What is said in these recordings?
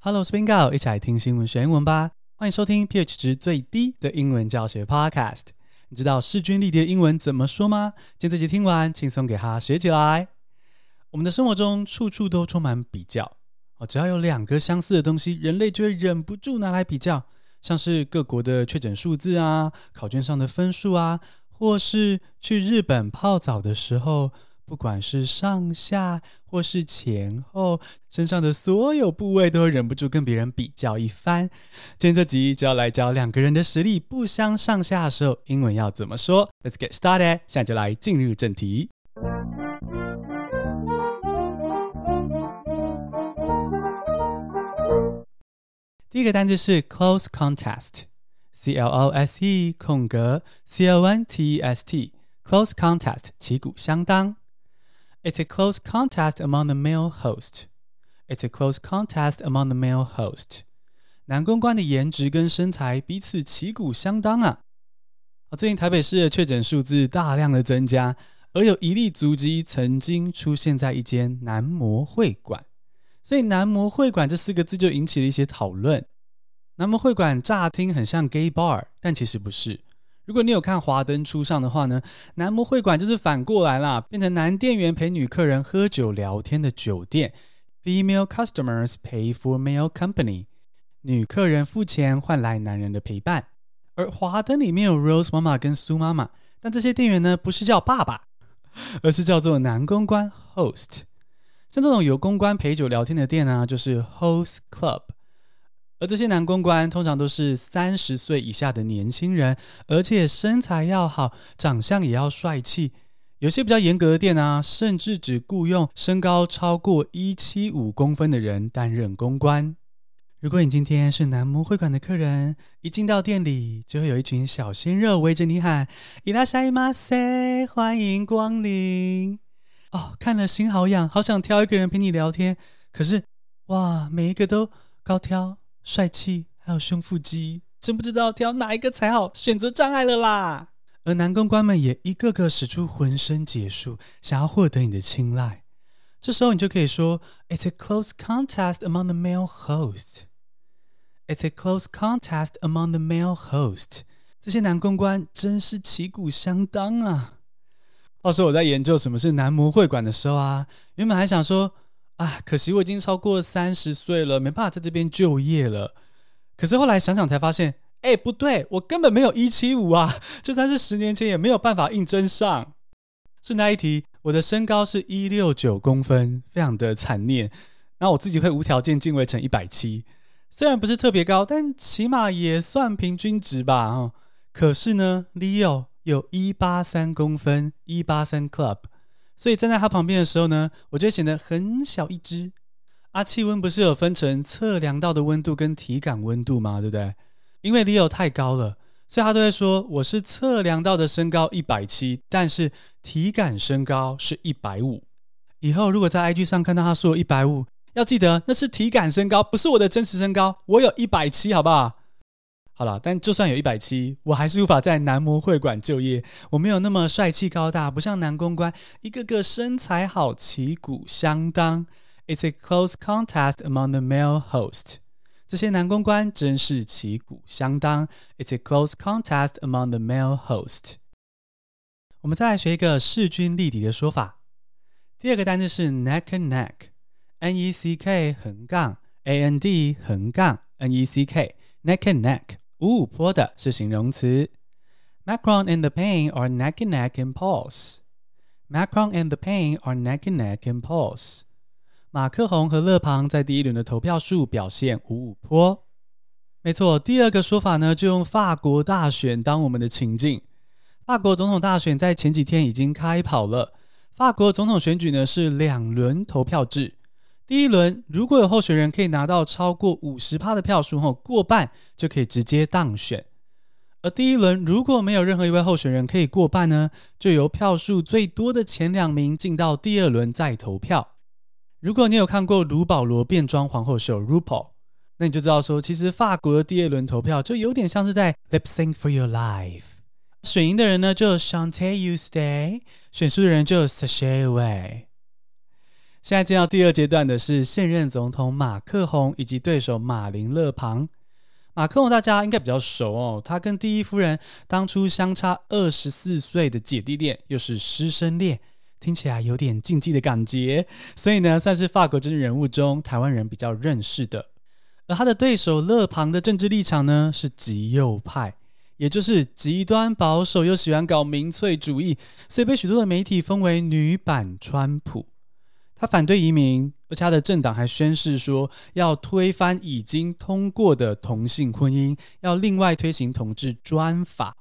Hello，我是 Bingo，一起来听新闻学英文吧。欢迎收听 pH 值最低的英文教学 Podcast。你知道势均力敌的英文怎么说吗？今天这集听完，轻松给它学起来。我们的生活中处处都充满比较哦，只要有两个相似的东西，人类就会忍不住拿来比较，像是各国的确诊数字啊，考卷上的分数啊，或是去日本泡澡的时候。不管是上下或是前后，身上的所有部位都会忍不住跟别人比较一番。今天这集就要来教两个人的实力不相上下的时候，英文要怎么说？Let's get started，现在就来进入正题。第一个单词是 close contest，C L O S E 空格 C O N T E S T，close contest 旗鼓相当。It's a close contest among the male host. It's a close contest among the male host. 男公关的颜值跟身材彼此旗鼓相当啊！最近台北市的确诊数字大量的增加，而有一例足迹曾经出现在一间男模会馆，所以男模会馆这四个字就引起了一些讨论。男模会馆乍听很像 gay bar，但其实不是。如果你有看《华灯初上》的话呢，男模会馆就是反过来啦，变成男店员陪女客人喝酒聊天的酒店。Female customers pay for male company，女客人付钱换来男人的陪伴。而《华灯》里面有 Rose 妈妈跟苏妈妈，但这些店员呢不是叫爸爸，而是叫做男公关 Host。像这种有公关陪酒聊天的店呢，就是 Host Club。而这些男公关通常都是三十岁以下的年轻人，而且身材要好，长相也要帅气。有些比较严格的店啊，甚至只雇佣身高超过一七五公分的人担任公关。如果你今天是男模会馆的客人，一进到店里，就会有一群小鲜肉围着你喊“いらっしゃいませ”，欢迎光临。哦，看了心好痒，好想挑一个人陪你聊天。可是，哇，每一个都高挑。 帅气，还有胸腹肌，真不知道挑哪一个才好，选择障碍了啦。而男公关们也一个个使出浑身解数，想要获得你的青睐。这时候你就可以说：“It's a close contest among the male host. It's a close contest among the male host.” 这些男公关真是旗鼓相当啊！话说我在研究什么是男模会馆的时候啊，原本还想说。啊，可惜我已经超过三十岁了，没办法在这边就业了。可是后来想想才发现，哎，不对，我根本没有一七五啊，就算是十年前也没有办法应征上。顺带一提，我的身高是一六九公分，非常的惨烈。那我自己会无条件进位成一百七，虽然不是特别高，但起码也算平均值吧。哦，可是呢，Leo 有一八三公分，一八三 Club。所以站在他旁边的时候呢，我就显得很小一只。啊，气温不是有分成测量到的温度跟体感温度吗？对不对？因为 Leo 太高了，所以他都会说我是测量到的身高一百七，但是体感身高是一百五。以后如果在 IG 上看到他说一百五，要记得那是体感身高，不是我的真实身高。我有一百七，好不好？好了，但就算有一百七，我还是无法在男模会馆就业。我没有那么帅气高大，不像男公关，一个个身材好，旗鼓相当。It's a close contest among the male host。这些男公关真是旗鼓相当。It's a close contest among the male host。我们再来学一个势均力敌的说法。第二个单词是 neck and neck，N E C K 横杠 A N D 横杠 N E C K，neck and neck。五五坡的是形容词。Macron and the pain are neck and neck in polls. Macron and the pain are neck and neck in polls. 马克宏和勒庞在第一轮的投票数表现五五坡。没错，第二个说法呢，就用法国大选当我们的情境。法国总统大选在前几天已经开跑了。法国总统选举呢是两轮投票制。第一轮如果有候选人可以拿到超过五十趴的票数后过半，就可以直接当选。而第一轮如果没有任何一位候选人可以过半呢，就由票数最多的前两名进到第二轮再投票。如果你有看过卢保罗变装皇后秀 RuPaul，那你就知道说，其实法国的第二轮投票就有点像是在 lip sync for your life。选赢的人呢就 chante you stay，选输的人就 sashay away。现在进到第二阶段的是现任总统马克宏以及对手马林勒庞。马克宏大家应该比较熟哦，他跟第一夫人当初相差二十四岁的姐弟恋，又是师生恋，听起来有点禁忌的感觉，所以呢，算是法国政治人物中台湾人比较认识的。而他的对手勒庞的政治立场呢，是极右派，也就是极端保守又喜欢搞民粹主义，所以被许多的媒体封为女版川普。他反对移民，而且他的政党还宣誓说要推翻已经通过的同性婚姻，要另外推行同志专法。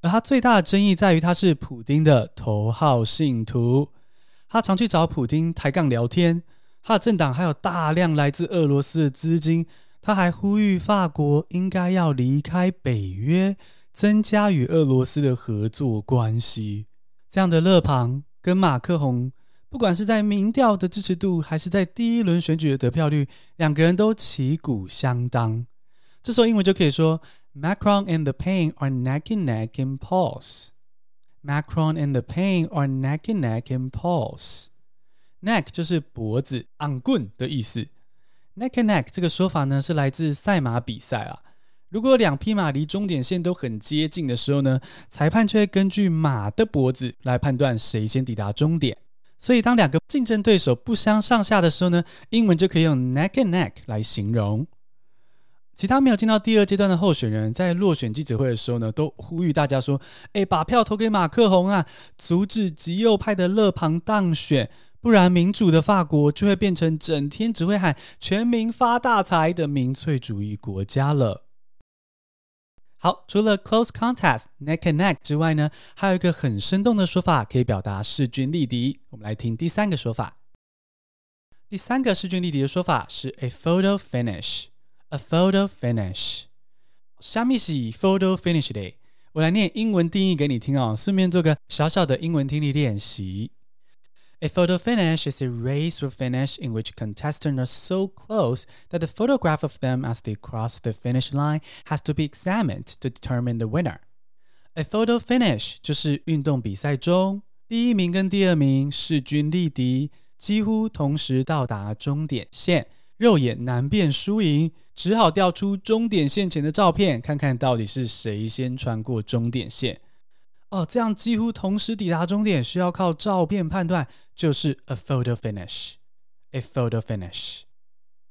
而他最大的争议在于他是普丁的头号信徒，他常去找普丁抬杠聊天。他的政党还有大量来自俄罗斯的资金。他还呼吁法国应该要离开北约，增加与俄罗斯的合作关系。这样的勒庞跟马克宏。不管是在民调的支持度，还是在第一轮选举的得票率，两个人都旗鼓相当。这时候英文就可以说：Macron and the pain are neck and neck in polls. Macron and the pain are neck and neck in polls. Neck 就是脖子、昂棍的意思。Neck and neck 这个说法呢，是来自赛马比赛啊。如果两匹马离终点线都很接近的时候呢，裁判就会根据马的脖子来判断谁先抵达终点。所以，当两个竞争对手不相上下的时候呢，英文就可以用 neck and neck 来形容。其他没有进到第二阶段的候选人，在落选记者会的时候呢，都呼吁大家说：“哎，把票投给马克宏啊，阻止极右派的勒庞当选，不然民主的法国就会变成整天只会喊全民发大财的民粹主义国家了。”好，除了 close contact neck and neck 之外呢，还有一个很生动的说法可以表达势均力敌。我们来听第三个说法。第三个势均力敌的说法是 a photo finish。a photo finish。虾米是 photo finish 的？我来念英文定义给你听哦，顺便做个小小的英文听力练习。A photo finish is a race or finish in which contestants are so close that the photograph of them as they cross the finish line has to be examined to determine the winner. A photo finish 就是运动比赛中第一名跟第二名势均力敌，几乎同时到达终点线，肉眼难辨输赢，只好调出终点线前的照片，看看到底是谁先穿过终点线。哦，这样几乎同时抵达终点，需要靠照片判断， 就是 a photo finish。a photo finish。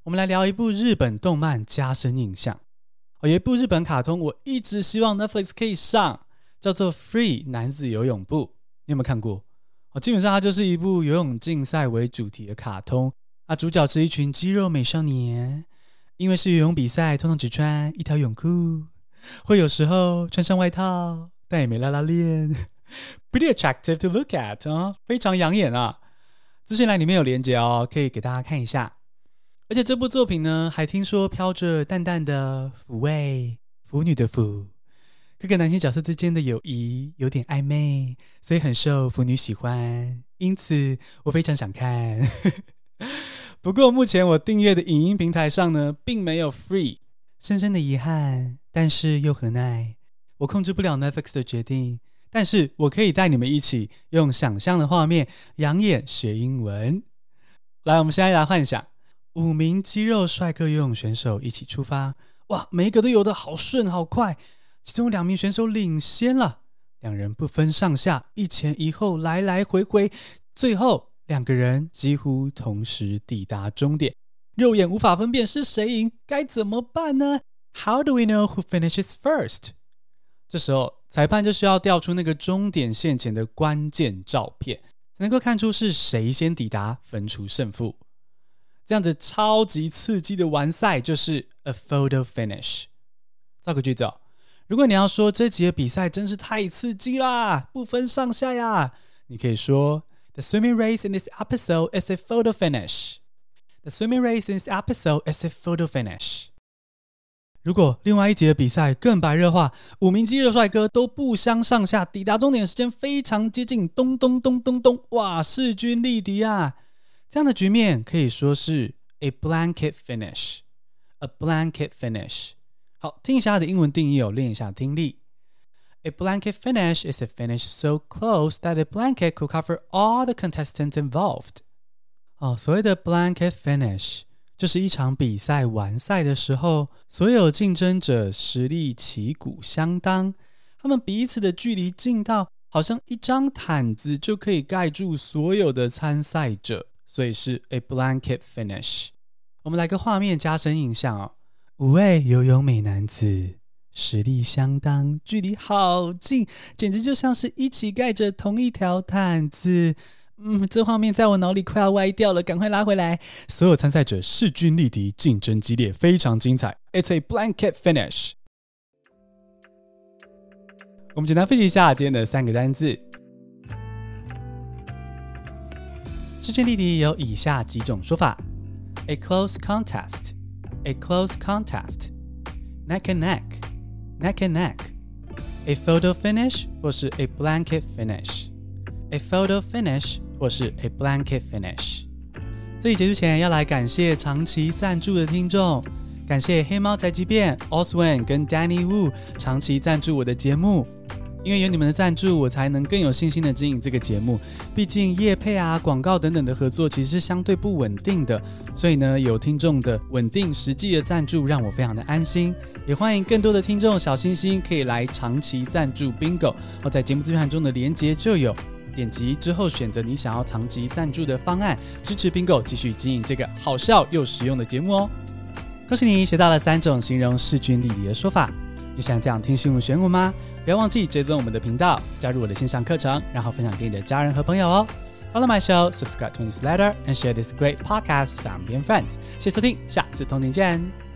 我们来聊一部日本动漫加深印象。哦，有一部日本卡通，我一直希望 Netflix 可以上，叫做《Free 男子游泳部》。你有没有看过？哦，基本上它就是一部游泳竞赛为主题的卡通。啊，主角是一群肌肉美少年，因为是游泳比赛，通常只穿一条泳裤，会有时候穿上外套。但也没拉拉链 pretty attractive to look at 啊，非常养眼啊。资讯栏里面有连接哦，可以给大家看一下。而且这部作品呢，还听说飘着淡淡的腐味，腐女的腐，各个男性角色之间的友谊有点暧昧，所以很受腐女喜欢。因此我非常想看。不过目前我订阅的影音平台上呢，并没有 free，深深的遗憾，但是又何奈？我控制不了 Netflix 的决定，但是我可以带你们一起用想象的画面养眼学英文。来，我们现在来幻想五名肌肉帅哥游泳选手一起出发。哇，每一个都游得好顺好快，其中两名选手领先了，两人不分上下，一前一后，来来回回，最后两个人几乎同时抵达终点，肉眼无法分辨是谁赢，该怎么办呢？How do we know who finishes first？这时候，裁判就需要调出那个终点线前的关键照片，才能够看出是谁先抵达，分出胜负。这样子超级刺激的完赛就是 a photo finish。造个句子哦，如果你要说这集的比赛真是太刺激啦，不分上下呀，你可以说 The swimming race in this episode is a photo finish. The swimming race in this episode is a photo finish. 如果另外一节的比赛更白热化，五名肌肉帅哥都不相上下，抵达终点时间非常接近，咚咚咚咚咚，哇，势均力敌啊！这样的局面可以说是 a blanket finish。a blanket finish。好，听一下它的英文定义哦，练一下听力。A blanket finish is a finish so close that a blanket could cover all the contestants involved。哦，所谓的 blanket finish 就是一场比赛完赛的时候，所有竞争者实力旗鼓相当，他们彼此的距离近到好像一张毯子就可以盖住所有的参赛者，所以是 a blanket finish。我们来个画面加深印象哦，五位游泳美男子。实力相当，距离好近，简直就像是一起盖着同一条毯子。嗯，这画面在我脑里快要歪掉了，赶快拉回来。所有参赛者势均力敌，竞争激烈，非常精彩。It's a blanket finish。我们简单复习一下今天的三个单字。势均力敌有以下几种说法：a close contest，a close contest，neck and neck。Neck and neck，a photo finish 或是 a blanket finish，a photo finish 或是 a blanket finish。这里结束前要来感谢长期赞助的听众，感谢黑猫宅急便、Oswin 跟 Danny Wu 长期赞助我的节目。因为有你们的赞助，我才能更有信心的经营这个节目。毕竟业配啊、广告等等的合作其实是相对不稳定的，所以呢，有听众的稳定实际的赞助，让我非常的安心。也欢迎更多的听众小星星可以来长期赞助 Bingo，哦，在节目资讯中的连接就有。点击之后选择你想要长期赞助的方案，支持 Bingo 继续经营这个好笑又实用的节目哦。恭喜你学到了三种形容势均力敌的说法。你想这样听新闻选股吗？不要忘记追踪我们的频道，加入我的线上课程，然后分享给你的家人和朋友哦。Follow my show, subscribe to my newsletter, and share this great podcast with family and friends。谢谢收听，下次通勤见。